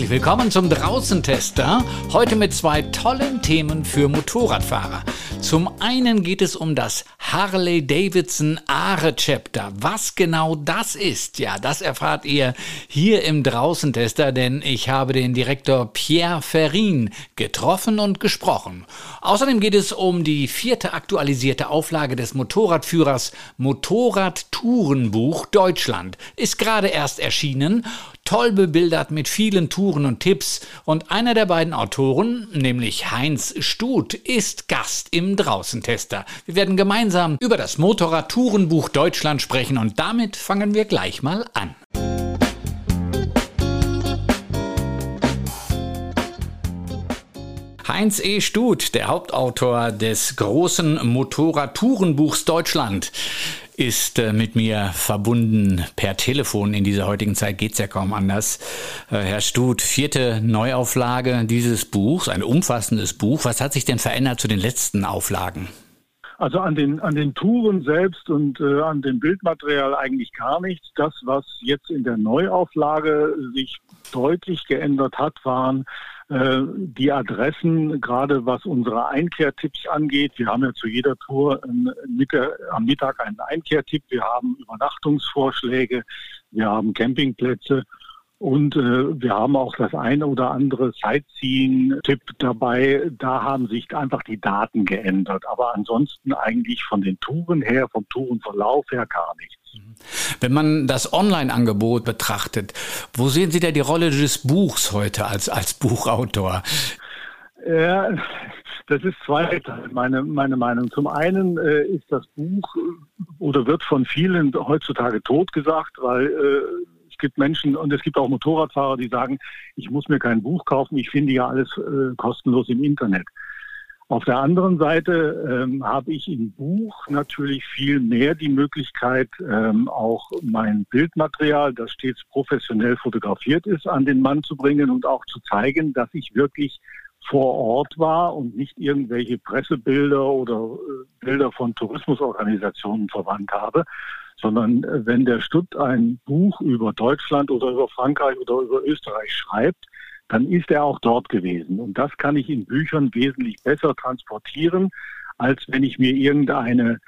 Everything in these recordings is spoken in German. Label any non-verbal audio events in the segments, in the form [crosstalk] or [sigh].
Herzlich willkommen zum Draußentester. Heute mit zwei tollen Themen für Motorradfahrer. Zum einen geht es um das Harley Davidson Aare Chapter. Was genau das ist, ja, das erfahrt ihr hier im Draußentester, denn ich habe den Direktor Pierre Ferrin getroffen und gesprochen. Außerdem geht es um die vierte aktualisierte Auflage des Motorradführers Motorrad-Tourenbuch Deutschland. Ist gerade erst erschienen toll bebildert mit vielen Touren und Tipps. Und einer der beiden Autoren, nämlich Heinz Stut, ist Gast im Draußentester. Wir werden gemeinsam über das Motorrad-Tourenbuch Deutschland sprechen und damit fangen wir gleich mal an. Heinz E. Stut, der Hauptautor des großen Motorrad-Tourenbuchs Deutschland ist äh, mit mir verbunden per Telefon. In dieser heutigen Zeit geht's ja kaum anders. Äh, Herr Stut, vierte Neuauflage dieses Buchs, ein umfassendes Buch. Was hat sich denn verändert zu den letzten Auflagen? Also an den, an den Touren selbst und äh, an dem Bildmaterial eigentlich gar nichts. Das, was jetzt in der Neuauflage sich deutlich geändert hat, waren äh, die Adressen, gerade was unsere Einkehrtipps angeht. Wir haben ja zu jeder Tour Mitte, am Mittag einen Einkehrtipp. Wir haben Übernachtungsvorschläge. Wir haben Campingplätze. Und äh, wir haben auch das eine oder andere Sightseeing-Tipp dabei. Da haben sich einfach die Daten geändert. Aber ansonsten eigentlich von den Touren her, vom Tourenverlauf her gar nichts. Wenn man das Online-Angebot betrachtet, wo sehen Sie da die Rolle des Buchs heute als, als Buchautor? Ja, das ist zweiteilig, meine, meine Meinung. Zum einen äh, ist das Buch äh, oder wird von vielen heutzutage totgesagt, weil äh, gibt Menschen und es gibt auch Motorradfahrer, die sagen, ich muss mir kein Buch kaufen, ich finde ja alles äh, kostenlos im Internet. Auf der anderen Seite ähm, habe ich im Buch natürlich viel mehr die Möglichkeit, ähm, auch mein Bildmaterial, das stets professionell fotografiert ist, an den Mann zu bringen und auch zu zeigen, dass ich wirklich vor Ort war und nicht irgendwelche Pressebilder oder äh, Bilder von Tourismusorganisationen verwandt habe, sondern äh, wenn der Stutt ein Buch über Deutschland oder über Frankreich oder über Österreich schreibt, dann ist er auch dort gewesen. Und das kann ich in Büchern wesentlich besser transportieren, als wenn ich mir irgendeine,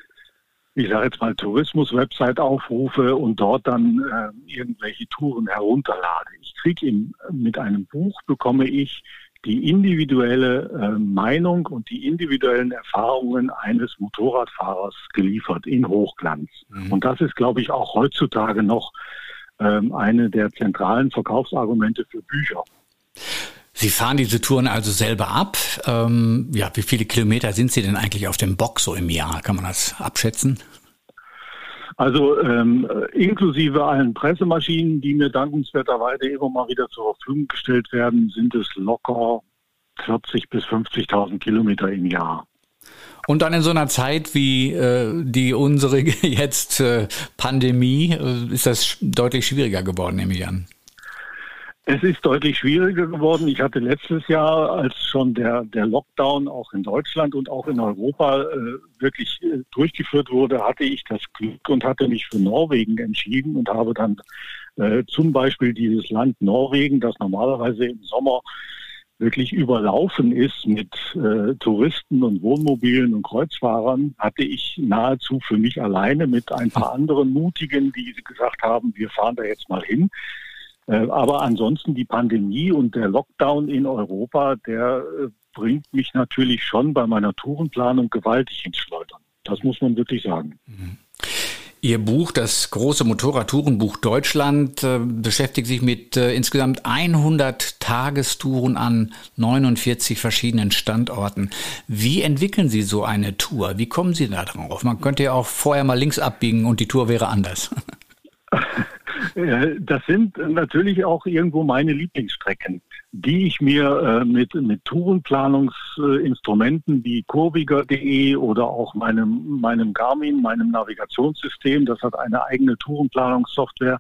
ich sage jetzt mal, Tourismus-Website aufrufe und dort dann äh, irgendwelche Touren herunterlade. Ich kriege mit einem Buch bekomme ich die individuelle äh, Meinung und die individuellen Erfahrungen eines Motorradfahrers geliefert in Hochglanz. Mhm. Und das ist, glaube ich, auch heutzutage noch ähm, eine der zentralen Verkaufsargumente für Bücher. Sie fahren diese Touren also selber ab. Ähm, ja, wie viele Kilometer sind Sie denn eigentlich auf dem Bock so im Jahr? Kann man das abschätzen? Also ähm, inklusive allen Pressemaschinen, die mir dankenswerterweise immer mal wieder zur Verfügung gestellt werden, sind es locker 40.000 bis 50.000 Kilometer im Jahr. Und dann in so einer Zeit wie äh, die unsere [laughs] jetzt äh, Pandemie äh, ist das deutlich schwieriger geworden, nehme ich an. Es ist deutlich schwieriger geworden. Ich hatte letztes Jahr, als schon der, der Lockdown auch in Deutschland und auch in Europa äh, wirklich äh, durchgeführt wurde, hatte ich das Glück und hatte mich für Norwegen entschieden und habe dann äh, zum Beispiel dieses Land Norwegen, das normalerweise im Sommer wirklich überlaufen ist mit äh, Touristen und Wohnmobilen und Kreuzfahrern, hatte ich nahezu für mich alleine mit ein paar anderen Mutigen, die gesagt haben, wir fahren da jetzt mal hin aber ansonsten die Pandemie und der Lockdown in Europa, der äh, bringt mich natürlich schon bei meiner Tourenplanung gewaltig ins Schleudern. Das muss man wirklich sagen. Mhm. Ihr Buch, das große Motorradtourenbuch Deutschland, äh, beschäftigt sich mit äh, insgesamt 100 Tagestouren an 49 verschiedenen Standorten. Wie entwickeln Sie so eine Tour? Wie kommen Sie da drauf? Man könnte ja auch vorher mal links abbiegen und die Tour wäre anders. [laughs] Das sind natürlich auch irgendwo meine Lieblingsstrecken, die ich mir äh, mit, mit Tourenplanungsinstrumenten wie kurviger.de oder auch meinem, meinem Garmin, meinem Navigationssystem, das hat eine eigene Tourenplanungssoftware,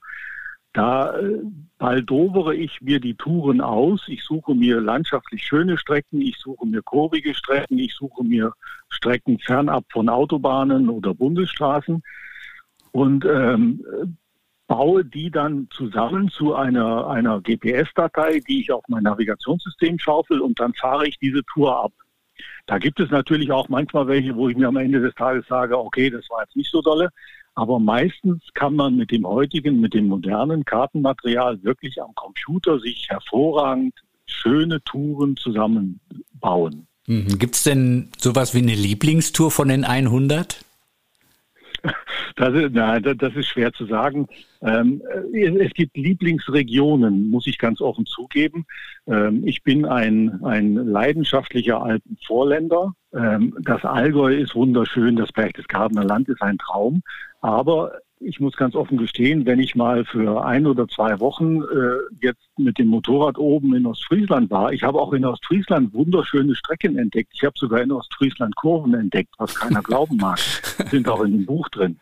da äh, baldovere ich mir die Touren aus. Ich suche mir landschaftlich schöne Strecken, ich suche mir kurvige Strecken, ich suche mir Strecken fernab von Autobahnen oder Bundesstraßen. Und ähm, baue die dann zusammen zu einer, einer GPS-Datei, die ich auf mein Navigationssystem schaufel und dann fahre ich diese Tour ab. Da gibt es natürlich auch manchmal welche, wo ich mir am Ende des Tages sage, okay, das war jetzt nicht so dolle. Aber meistens kann man mit dem heutigen, mit dem modernen Kartenmaterial wirklich am Computer sich hervorragend schöne Touren zusammenbauen. Mhm. Gibt es denn sowas wie eine Lieblingstour von den 100? [laughs] Das ist, nein, das ist schwer zu sagen. Ähm, es gibt Lieblingsregionen, muss ich ganz offen zugeben. Ähm, ich bin ein, ein leidenschaftlicher Alpenvorländer. Ähm, das Allgäu ist wunderschön, das Berchtesgadener Land ist ein Traum. Aber ich muss ganz offen gestehen, wenn ich mal für ein oder zwei Wochen äh, jetzt mit dem Motorrad oben in Ostfriesland war, ich habe auch in Ostfriesland wunderschöne Strecken entdeckt. Ich habe sogar in Ostfriesland Kurven entdeckt, was keiner [laughs] glauben mag. Sind auch in dem Buch drin.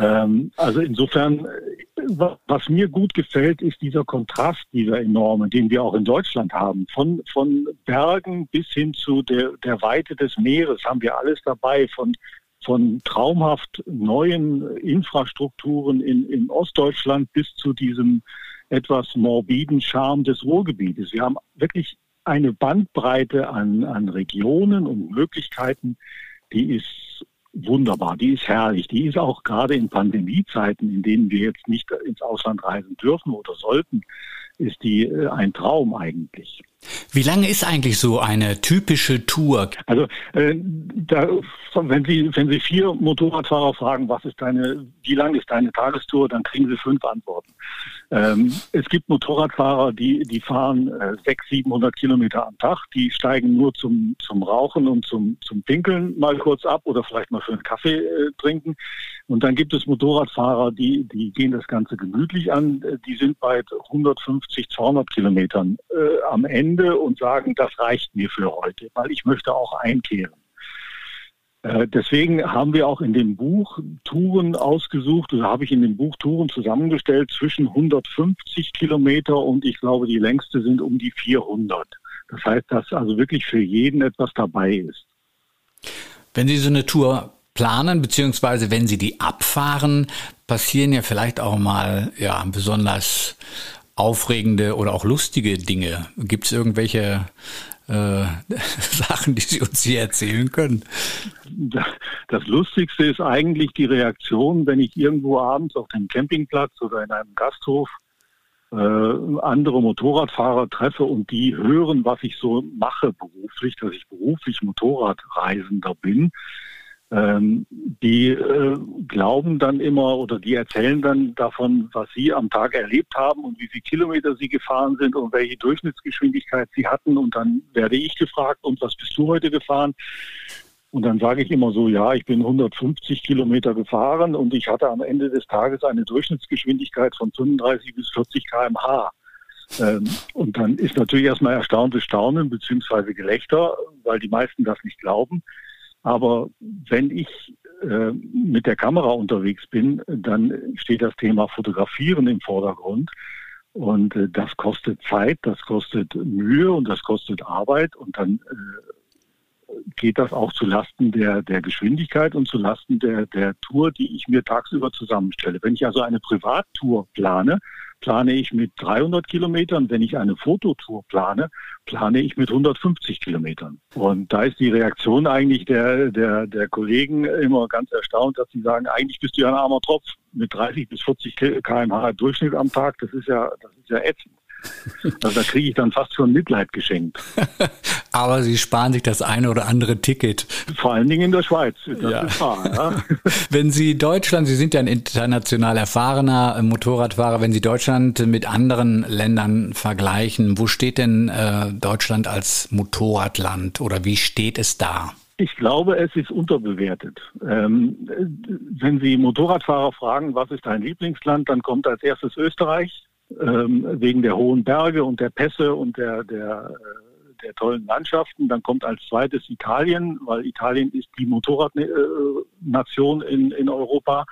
Ähm, also insofern, äh, was mir gut gefällt, ist dieser Kontrast, dieser enorme, den wir auch in Deutschland haben. Von, von Bergen bis hin zu der, der Weite des Meeres haben wir alles dabei, von von traumhaft neuen Infrastrukturen in, in Ostdeutschland bis zu diesem etwas morbiden Charme des Ruhrgebietes. Wir haben wirklich eine Bandbreite an, an Regionen und Möglichkeiten, die ist wunderbar, die ist herrlich. Die ist auch gerade in Pandemiezeiten, in denen wir jetzt nicht ins Ausland reisen dürfen oder sollten, ist die äh, ein Traum eigentlich. Wie lange ist eigentlich so eine typische Tour? Also äh, da, wenn Sie wenn Sie vier Motorradfahrer fragen, was ist deine, wie lang ist deine Tagestour, dann kriegen Sie fünf Antworten. Ähm, es gibt Motorradfahrer, die die fahren äh, 600, 700 Kilometer am Tag, die steigen nur zum zum Rauchen und zum zum Pinkeln mal kurz ab oder vielleicht mal für einen Kaffee äh, trinken. Und dann gibt es Motorradfahrer, die die gehen das Ganze gemütlich an, die sind bei 150, 200 Kilometern äh, am Ende Ende und sagen, das reicht mir für heute, weil ich möchte auch einkehren. Äh, deswegen haben wir auch in dem Buch Touren ausgesucht, oder habe ich in dem Buch Touren zusammengestellt zwischen 150 Kilometer und ich glaube, die längste sind um die 400. Das heißt, dass also wirklich für jeden etwas dabei ist. Wenn Sie so eine Tour planen, beziehungsweise wenn Sie die abfahren, passieren ja vielleicht auch mal ja, besonders aufregende oder auch lustige Dinge? Gibt es irgendwelche äh, [laughs] Sachen, die Sie uns hier erzählen können? Das Lustigste ist eigentlich die Reaktion, wenn ich irgendwo abends auf dem Campingplatz oder in einem Gasthof äh, andere Motorradfahrer treffe und die hören, was ich so mache beruflich, dass ich beruflich Motorradreisender bin ähm, die äh, glauben dann immer oder die erzählen dann davon, was sie am Tag erlebt haben und wie viele Kilometer sie gefahren sind und welche Durchschnittsgeschwindigkeit sie hatten. Und dann werde ich gefragt, und was bist du heute gefahren? Und dann sage ich immer so, ja, ich bin 150 Kilometer gefahren und ich hatte am Ende des Tages eine Durchschnittsgeschwindigkeit von 35 bis 40 kmh. Ähm, und dann ist natürlich erstmal erstauntes Staunen beziehungsweise Gelächter, weil die meisten das nicht glauben. Aber wenn ich äh, mit der Kamera unterwegs bin, dann steht das Thema Fotografieren im Vordergrund. Und äh, das kostet Zeit, das kostet Mühe und das kostet Arbeit. Und dann äh, geht das auch zu Lasten der, der Geschwindigkeit und zu Lasten der, der Tour, die ich mir tagsüber zusammenstelle. Wenn ich also eine Privattour plane, plane ich mit 300 Kilometern. Wenn ich eine Fototour plane, plane ich mit 150 Kilometern. Und da ist die Reaktion eigentlich der, der, der Kollegen immer ganz erstaunt, dass sie sagen, eigentlich bist du ja ein armer Tropf mit 30 bis 40 kmh Durchschnitt am Tag. Das ist ja, das ist ja ätzend. [laughs] Also da kriege ich dann fast schon Mitleid geschenkt. [laughs] Aber Sie sparen sich das eine oder andere Ticket. Vor allen Dingen in der Schweiz. Das ja. ist wahr, ja. [laughs] Wenn Sie Deutschland, Sie sind ja ein international erfahrener Motorradfahrer, wenn Sie Deutschland mit anderen Ländern vergleichen, wo steht denn äh, Deutschland als Motorradland oder wie steht es da? Ich glaube, es ist unterbewertet. Ähm, wenn Sie Motorradfahrer fragen, was ist dein Lieblingsland, dann kommt als erstes Österreich, wegen der hohen Berge und der Pässe und der, der, äh, der tollen Landschaften. Dann kommt als zweites Italien, weil Italien ist die Motorradnation in, in Europa.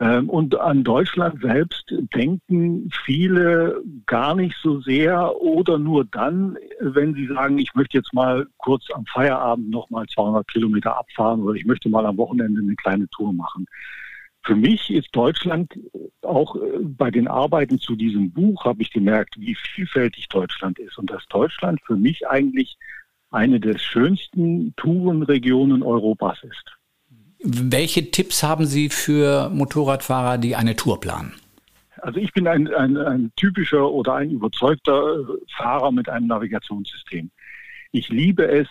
Ähm, und an Deutschland selbst denken viele gar nicht so sehr oder nur dann, wenn sie sagen, ich möchte jetzt mal kurz am Feierabend noch mal 200 Kilometer abfahren oder ich möchte mal am Wochenende eine kleine Tour machen. Für mich ist Deutschland auch äh, bei den Arbeiten zu diesem Buch habe ich gemerkt, wie vielfältig Deutschland ist und dass Deutschland für mich eigentlich eine der schönsten Tourenregionen Europas ist. Welche Tipps haben Sie für Motorradfahrer, die eine Tour planen? Also ich bin ein, ein, ein typischer oder ein überzeugter Fahrer mit einem Navigationssystem. Ich liebe es,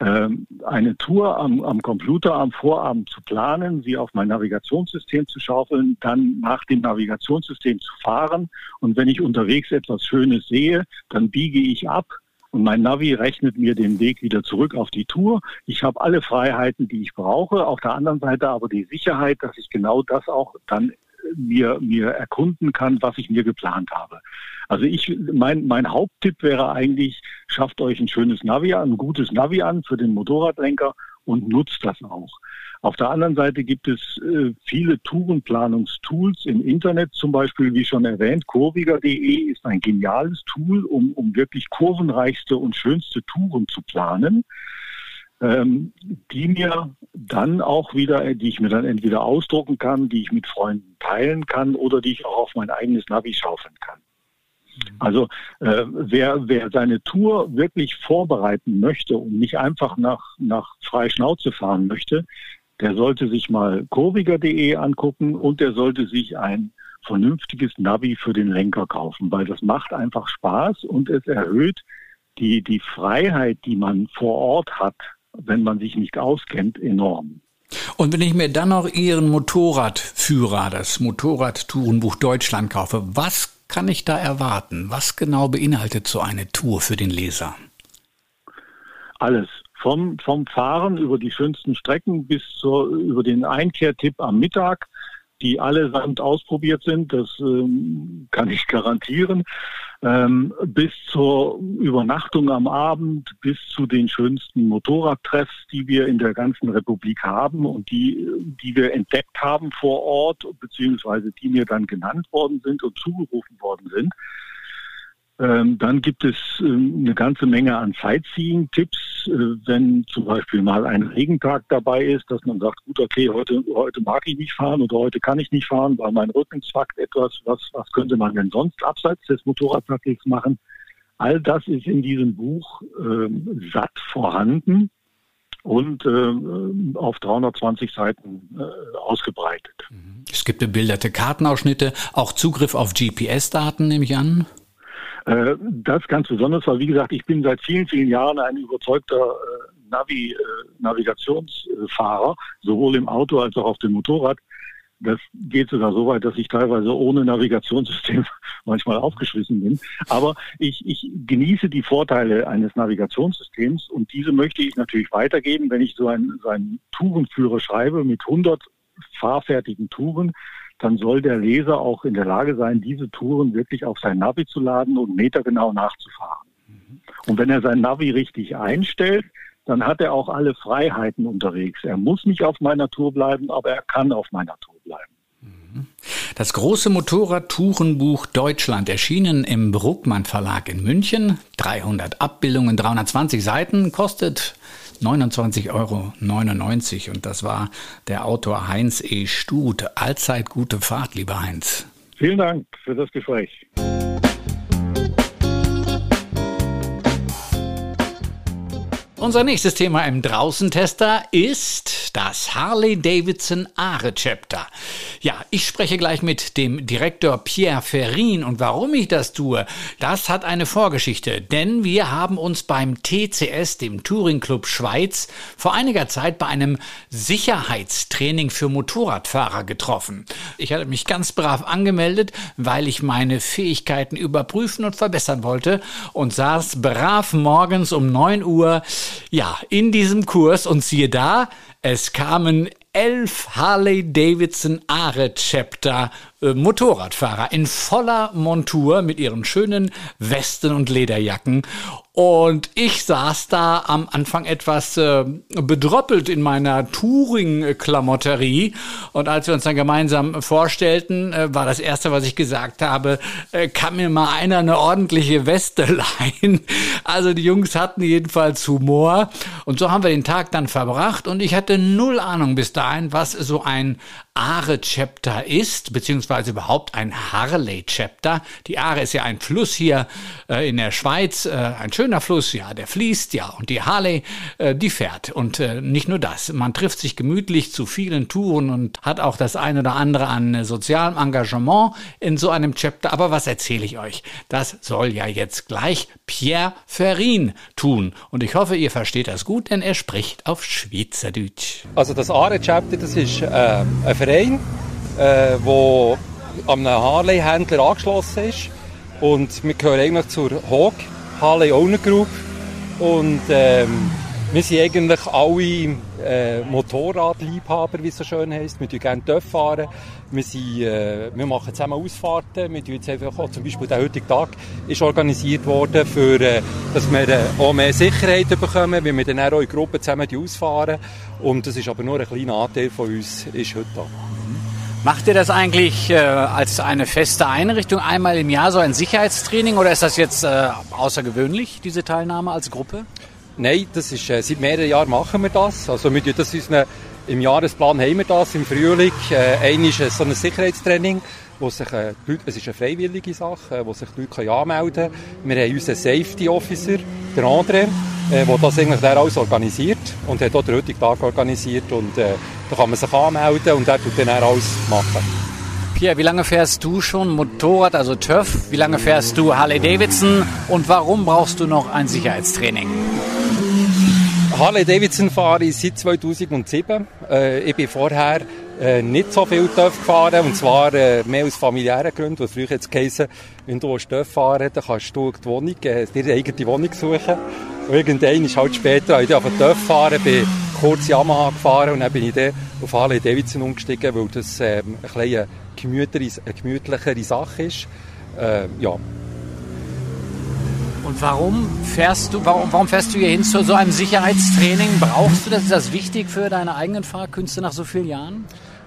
eine Tour am, am, Computer am Vorabend zu planen, sie auf mein Navigationssystem zu schaufeln, dann nach dem Navigationssystem zu fahren und wenn ich unterwegs etwas Schönes sehe, dann biege ich ab und mein Navi rechnet mir den Weg wieder zurück auf die Tour. Ich habe alle Freiheiten, die ich brauche. Auf der anderen Seite aber die Sicherheit, dass ich genau das auch dann mir, mir erkunden kann, was ich mir geplant habe. Also ich, mein, mein Haupttipp wäre eigentlich, schafft euch ein schönes Navi an, ein gutes Navi an für den Motorradlenker und nutzt das auch. Auf der anderen Seite gibt es äh, viele Tourenplanungstools im Internet, zum Beispiel, wie schon erwähnt, kurviger.de ist ein geniales Tool, um, um wirklich kurvenreichste und schönste Touren zu planen ähm, die mir dann auch wieder, die ich mir dann entweder ausdrucken kann, die ich mit Freunden teilen kann oder die ich auch auf mein eigenes Navi schaufeln kann. Mhm. Also äh, wer, wer seine Tour wirklich vorbereiten möchte und nicht einfach nach, nach frei Schnauze fahren möchte, der sollte sich mal kurviger.de angucken und der sollte sich ein vernünftiges Navi für den Lenker kaufen, weil das macht einfach Spaß und es erhöht die, die Freiheit, die man vor Ort hat, wenn man sich nicht auskennt, enorm. Und wenn ich mir dann noch Ihren Motorradführer, das Motorradtourenbuch Deutschland kaufe, was kann ich da erwarten? Was genau beinhaltet so eine Tour für den Leser? Alles. Vom, vom Fahren über die schönsten Strecken bis zur, über den Einkehrtipp am Mittag die allesamt ausprobiert sind, das ähm, kann ich garantieren, ähm, bis zur Übernachtung am Abend, bis zu den schönsten Motorradtreffs, die wir in der ganzen Republik haben und die, die wir entdeckt haben vor Ort, beziehungsweise die mir dann genannt worden sind und zugerufen worden sind. Ähm, dann gibt es ähm, eine ganze Menge an Sightseeing-Tipps, äh, wenn zum Beispiel mal ein Regentag dabei ist, dass man sagt, gut, okay, heute, heute mag ich nicht fahren oder heute kann ich nicht fahren, weil mein Rücken zwackt etwas. Was, was könnte man denn sonst abseits des Motorradsattels machen? All das ist in diesem Buch äh, satt vorhanden und äh, auf 320 Seiten äh, ausgebreitet. Es gibt bebilderte Kartenausschnitte, auch Zugriff auf GPS-Daten, nehme ich an. Äh, das ganz besonders, weil wie gesagt, ich bin seit vielen, vielen Jahren ein überzeugter äh, Navi, äh, Navigationsfahrer, sowohl im Auto als auch auf dem Motorrad. Das geht sogar so weit, dass ich teilweise ohne Navigationssystem [laughs] manchmal aufgeschmissen bin. Aber ich, ich genieße die Vorteile eines Navigationssystems und diese möchte ich natürlich weitergeben, wenn ich so einen, so einen Tourenführer schreibe mit 100 fahrfertigen Touren dann soll der Leser auch in der Lage sein, diese Touren wirklich auf sein Navi zu laden und metergenau nachzufahren. Mhm. Und wenn er sein Navi richtig einstellt, dann hat er auch alle Freiheiten unterwegs. Er muss nicht auf meiner Tour bleiben, aber er kann auf meiner Tour bleiben. Mhm. Das große Motorradtourenbuch Deutschland erschienen im Bruckmann Verlag in München. 300 Abbildungen, 320 Seiten, kostet 29,99 Euro. Und das war der Autor Heinz E. Stut. Allzeit gute Fahrt, lieber Heinz. Vielen Dank für das Gespräch. Unser nächstes Thema im Draußentester ist das Harley-Davidson Aare Chapter. Ja, ich spreche gleich mit dem Direktor Pierre Ferrin und warum ich das tue, das hat eine Vorgeschichte, denn wir haben uns beim TCS, dem Touring Club Schweiz, vor einiger Zeit bei einem Sicherheitstraining für Motorradfahrer getroffen. Ich hatte mich ganz brav angemeldet, weil ich meine Fähigkeiten überprüfen und verbessern wollte und saß brav morgens um 9 Uhr ja, in diesem Kurs und siehe da, es kamen elf Harley Davidson Aare Chapter Motorradfahrer in voller Montur mit ihren schönen Westen und Lederjacken. Und ich saß da am Anfang etwas äh, bedroppelt in meiner Touring-Klamotterie. Und als wir uns dann gemeinsam vorstellten, äh, war das Erste, was ich gesagt habe, äh, kann mir mal einer eine ordentliche Weste [laughs] leihen. Also die Jungs hatten jedenfalls Humor. Und so haben wir den Tag dann verbracht. Und ich hatte null Ahnung bis dahin, was so ein Aare-Chapter ist, beziehungsweise überhaupt ein Harley-Chapter. Die Aare ist ja ein Fluss hier äh, in der Schweiz, äh, ein schöner Fluss, ja, der fließt ja und die Harley, äh, die fährt. Und äh, nicht nur das, man trifft sich gemütlich zu vielen Touren und hat auch das ein oder andere an sozialem Engagement in so einem Chapter. Aber was erzähle ich euch? Das soll ja jetzt gleich Pierre Ferrin tun. Und ich hoffe, ihr versteht das gut, denn er spricht auf Schweizerdeutsch. Also das Aare-Chapter, das ist äh, ein Verein, äh, an einem Harley-Händler angeschlossen ist. Und wir gehören eigentlich zur Hawk Harley Owner Group. Und ähm, wir sind eigentlich alle äh, Motorradliebhaber, wie es so schön heisst. Wir fahren gerne TÜV fahren. Wir, sind, äh, wir machen zusammen Ausfahrten. Wir jetzt einfach auch, zum Beispiel der heutige Tag ist organisiert worden, für, äh, dass wir äh, auch mehr Sicherheit bekommen, weil wir dann auch in Gruppen zusammen ausfahren. Und das ist aber nur ein kleiner Anteil von uns, ist heute da. Macht ihr das eigentlich äh, als eine feste Einrichtung einmal im Jahr so ein Sicherheitstraining oder ist das jetzt äh, außergewöhnlich, diese Teilnahme als Gruppe? Nein, das ist, äh, seit mehreren Jahren machen wir das. Also wir das unseren, im Jahresplan haben wir das, im Frühling. Äh, ein ist so ein Sicherheitstraining, wo sich, äh, Leute, es ist eine freiwillige Sache, äh, wo sich die Leute anmelden können. Wir haben unseren Safety Officer, der André, äh, der das eigentlich der alles organisiert und hat auch den heutigen Tag organisiert und äh, da kann man sich anmelden und er tut dann alles machen. Pierre, wie lange fährst du schon Motorrad, also TÜV? Wie lange fährst du Harley Davidson? Und warum brauchst du noch ein Sicherheitstraining? Harley Davidson fahre ich seit 2007. Äh, ich bin vorher äh, nicht so viel TÜV gefahren, und zwar äh, mehr aus familiären Gründen, weil früher jetzt geheißen, wenn du TÜV fahren dann kannst du die Wohnung, äh, dir eigene Wohnung suchen. Und irgendwann ist halt später, als ich auf TÜV fahren bin kurz Yamaha gefahren und dann bin ich dann auf Harley Davidson umgestiegen, weil das ähm, ein eine gemütlichere Sache ist. Äh, ja, und warum fährst du, warum, warum fährst du hier hin zu so einem Sicherheitstraining? Brauchst du das? Ist das wichtig für deine eigenen Fahrkünste nach so vielen Jahren?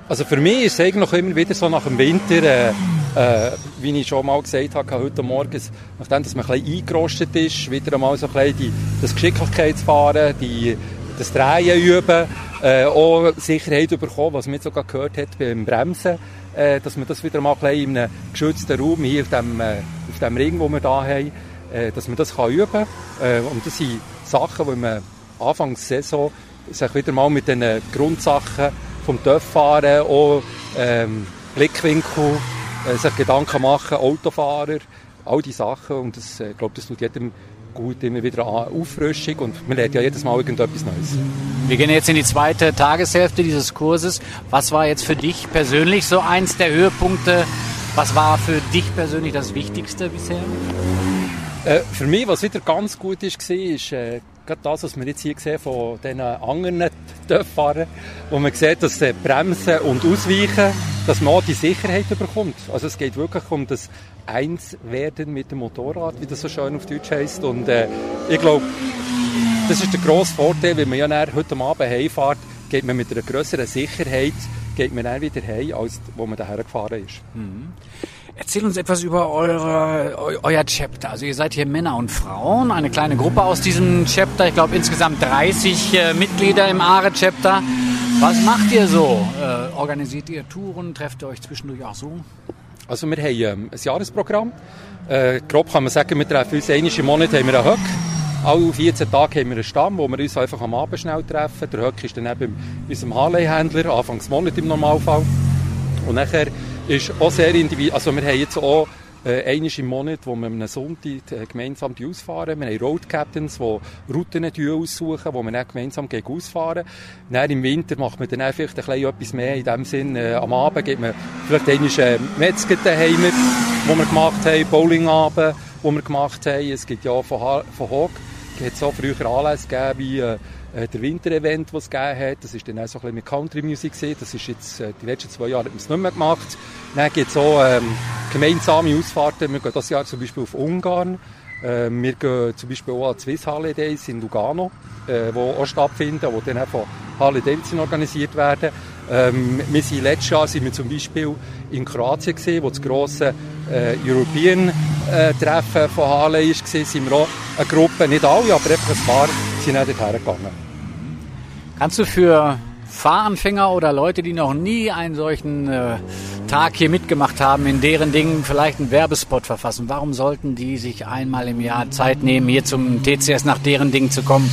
Also für mich ist es eigentlich immer wieder so nach dem Winter, äh, äh, wie ich schon mal gesagt habe, heute Morgen, nachdem dass man ein bisschen eingerostet ist, wieder einmal so ein bisschen die, das Geschicklichkeitsfahren, die, das Drehen üben, äh, auch Sicherheit bekommen, was man jetzt sogar gehört hat beim Bremsen, äh, dass man das wieder mal ein bisschen in einem geschützten Raum hier auf dem, äh, auf dem Ring, den wir hier haben, dass man das kann üben kann. Äh, und das sind Sachen, die man Anfangs Saison sich wieder mal mit den Grundsachen vom Töpffahren, auch ähm, Blickwinkel, äh, sich Gedanken machen, Autofahrer, all diese Sachen. Und das, äh, ich glaube, das tut jedem gut, immer wieder eine Auffrischung und man lernt ja jedes Mal irgendetwas Neues. Wir gehen jetzt in die zweite Tageshälfte dieses Kurses. Was war jetzt für dich persönlich so eins der Höhepunkte? Was war für dich persönlich das Wichtigste bisher? Äh, für mich, was wieder ganz gut war, ist äh, gerade das, was wir jetzt hier sehen von diesen anderen Töpffahrern, wo man sieht, dass äh, Bremsen und Ausweichen, dass man auch die Sicherheit bekommt. Also es geht wirklich um das Einswerden mit dem Motorrad, wie das so schön auf Deutsch heisst. Und äh, ich glaube, das ist der grosse Vorteil, wenn man ja heute Abend heimfährt, geht man mit einer größeren Sicherheit geht man dann wieder heim, als wo man daher gefahren ist. Mhm. Erzähl uns etwas über eure, eu, euer Chapter. Also ihr seid hier Männer und Frauen, eine kleine Gruppe aus diesem Chapter. Ich glaube insgesamt 30 äh, Mitglieder im Aare-Chapter. Was macht ihr so? Äh, organisiert ihr Touren? Trefft ihr euch zwischendurch auch so? Also wir haben ähm, ein Jahresprogramm. Äh, grob kann man sagen, wir treffen uns einmal im Monat haben wir einen Höck. Alle 14 Tage haben wir einen Stamm, wo wir uns einfach am Abend schnell treffen. Der Höck ist dann eben bei unserem Harley-Händler, Anfangs Monat im Normalfall. Und nachher ist auch sehr individuell. Also wir haben jetzt auch äh, einmal im Monat, wo wir am Sonntag äh, gemeinsam ausfahren. Wir haben Road Captains, die Routen aussuchen, wo wir dann gemeinsam gegen ausfahren. Dann im Winter macht man dann einfach ein bisschen etwas mehr. In dem Sinn, äh, am Abend geht man vielleicht einmal äh, Metzger daheim, wo wir gemacht haben, Bowlingabend, wo wir gemacht haben. Es gibt ja von, ha von Hog, es so früher Anlässe gegeben, wie äh, äh, der Winterevent, das es gegeben hat. Das war dann auch so ein bisschen mit Country Music Das ist jetzt, äh, die letzten zwei Jahre hat man es nicht mehr gemacht. Dann gibt es auch ähm, gemeinsame Ausfahrten. Wir gehen dieses Jahr zum Beispiel auf Ungarn. Äh, wir gehen zum Beispiel auch an Swiss Holidays in Lugano, äh, auch stattfinden, wo dann auch von Harley Davidson organisiert werden. Ähm, wir sind letztes Jahr sind wir zum Beispiel in Kroatien gesehen, wo das grosse äh, European äh, Treffen von Harley ist gesehen, sind wir auch eine Gruppe, nicht alle, aber einfach ein paar sind auch dorthin gegangen. Kannst du für Fahranfänger oder Leute, die noch nie einen solchen äh, Tag hier mitgemacht haben, in deren Dingen vielleicht einen Werbespot verfassen. Warum sollten die sich einmal im Jahr Zeit nehmen, hier zum TCS nach deren Dingen zu kommen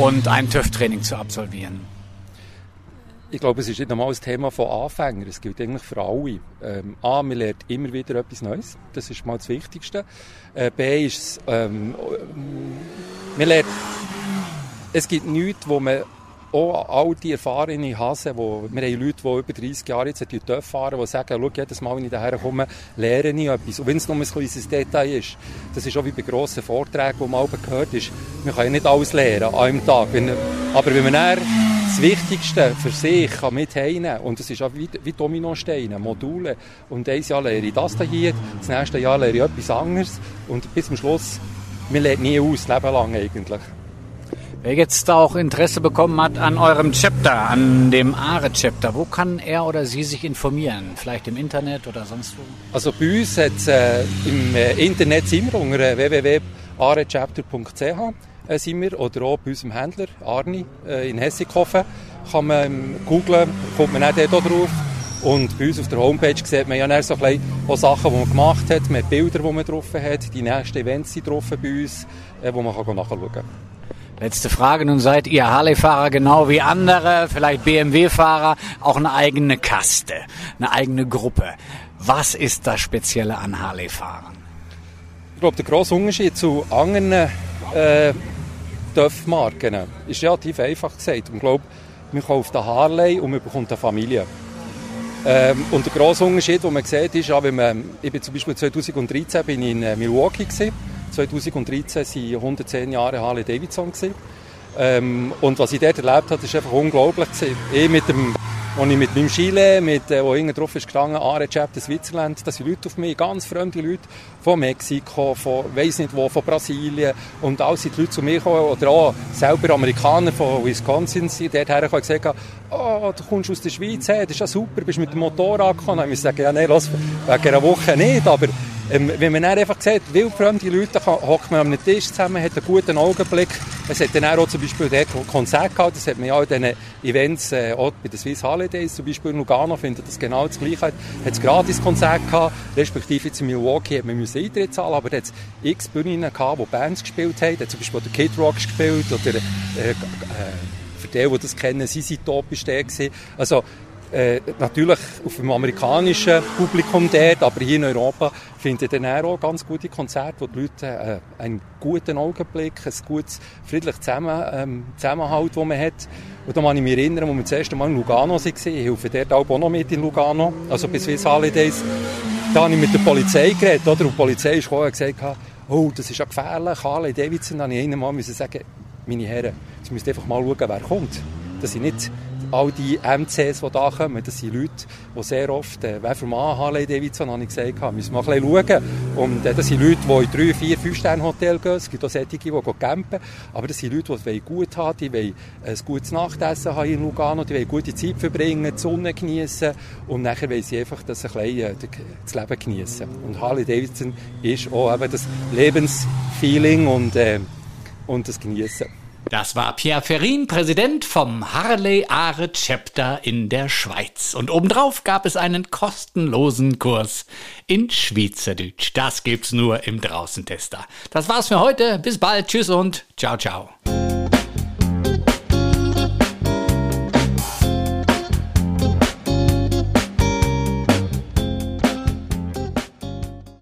und ein TÜV-Training zu absolvieren? Ich glaube, es ist nicht einmal ein Thema von Anfängern. Es gilt eigentlich für alle. Ähm, A, man lernt immer wieder etwas Neues. Das ist mal das Wichtigste. Äh, B ist, ähm, man lernt, es gibt nichts, wo man auch all die erfahrenen Hasen, wo, wir haben Leute, die über 30 Jahre jetzt TÜV fahren, die sagen, schau, jedes Mal, wenn ich daher komme, lerne ich etwas. Und wenn es nur ein kleines Detail ist, das ist auch wie bei grossen Vorträgen, die man auch gehört ist, man kann ja nicht alles lernen an einem Tag. Wenn, aber wenn man dann das Wichtigste für sich kann mit und das ist auch wie, wie Dominosteine, Module. Und ein Jahr lehre ich das hier, das nächste Jahr lehre ich etwas anderes und bis zum Schluss, man lernt nie aus, Leben lang eigentlich. Wer jetzt auch Interesse bekommen hat an eurem Chapter, an dem ARE-Chapter, wo kann er oder sie sich informieren? Vielleicht im Internet oder sonst wo? Also bei uns hat äh, im äh, Internet sind wir unter www.arechapter.ch äh, sind wir, oder auch bei unserem Händler Arni äh, in Hessikofen. Kann man ähm, googlen, kommt man auch dort drauf. Und bei uns auf der Homepage sieht man ja so ein auch Sachen, die man gemacht hat, mit Bilder, die man drauf hat. Die nächsten Events sind drauf bei uns, äh, wo man nachschauen kann. Letzte Frage, nun seid ihr Harley-Fahrer genau wie andere, vielleicht BMW-Fahrer, auch eine eigene Kaste, eine eigene Gruppe. Was ist das Spezielle an Harley-Fahrern? Ich glaube, der grosse Unterschied zu anderen äh, TÜV-Marken ist relativ einfach gesagt. Ich glaube, man kauft eine Harley und man bekommt eine Familie. Ähm, und der grosse Unterschied, den man sieht, ist, ja, wenn man, ich bin zum Beispiel 2013 bin ich in äh, Milwaukee gewesen, 2013 waren 110 Jahre Harley Davidson. Ähm, und was ich dort erlebt habe, ist einfach unglaublich. Ich mit dem, als ich mit meinem Chile, mit, äh, wo hinten drauf ist gestanden, Are Chapter Switzerland, das sind Leute auf mich, ganz fremde Leute von Mexiko, von weiss nicht wo, von Brasilien. Und all sind die Leute zu mir gekommen, oder auch selber Amerikaner von Wisconsin, die dort hergekommen und gesagt haben, oh, du kommst aus der Schweiz, hey, das ist ja super, bist mit dem Motorrad gekommen. Und ich sagen, ja, nein, lass, wegen einer Woche nicht, aber ähm, wenn man dann einfach sieht, wildfremde Leute, hockt man am Tisch zusammen, hat einen guten Augenblick. Es hat dann auch zum Beispiel dort Konzert gehabt, das hat man ja auch in diesen Events, äh, auch bei den Swiss Holidays, zum Beispiel in Lugano, findet das genau das Gleiche. Hat es gratis Konzert gehabt, respektive jetzt in Milwaukee hat man Eintritt zahlen, aber da hat es x Bühnen gehabt, wo Bands gespielt haben, hat zum Beispiel der Kid Rock gespielt, oder äh, äh, für die, die das kennen, Sisi Top ist der gewesen. Also, äh, natürlich auf dem amerikanischen Publikum dort, aber hier in Europa findet dann auch ganz gute Konzerte, wo die Leute äh, einen guten Augenblick, ein gutes, friedliches Zusammen, ähm, Zusammenhalt, das man hat. Und da kann ich mich erinnern, als wir das erste Mal in Lugano waren, ich helfe dort auch noch mit in Lugano, also bei Swiss Holidays, da habe ich mit der Polizei geredet, oder? Und die Polizei ist gekommen und gesagt, oh, das ist ja gefährlich, Harley Davidson, da habe ich ihnen mal sagen, meine Herren, müsst ihr einfach mal schauen, wer kommt. Dass ich nicht all die MCs, die da kommen, das sind Leute, die sehr oft, äh, wer Mann Harley Davidson, habe ich gesagt, müssen wir ein bisschen schauen. Und äh, das sind Leute, die in drei, vier, fünf Sterne Hotel gehen. Es gibt auch solche, die gehen campen. Aber das sind Leute, die gut haben, die wollen ein gutes Nachtessen haben in Lugano, die wollen gute Zeit verbringen, die Sonne genießen und nachher wollen sie einfach das, ein bisschen, äh, das Leben genießen. Und Harley Davidson ist auch eben das Lebensfeeling und, äh, und das Genießen. Das war Pierre Ferrin, Präsident vom Harley Are Chapter in der Schweiz. Und obendrauf gab es einen kostenlosen Kurs in Schweizerdeutsch. Das gibt's nur im Draußentester. Das war's für heute. Bis bald. Tschüss und ciao, ciao.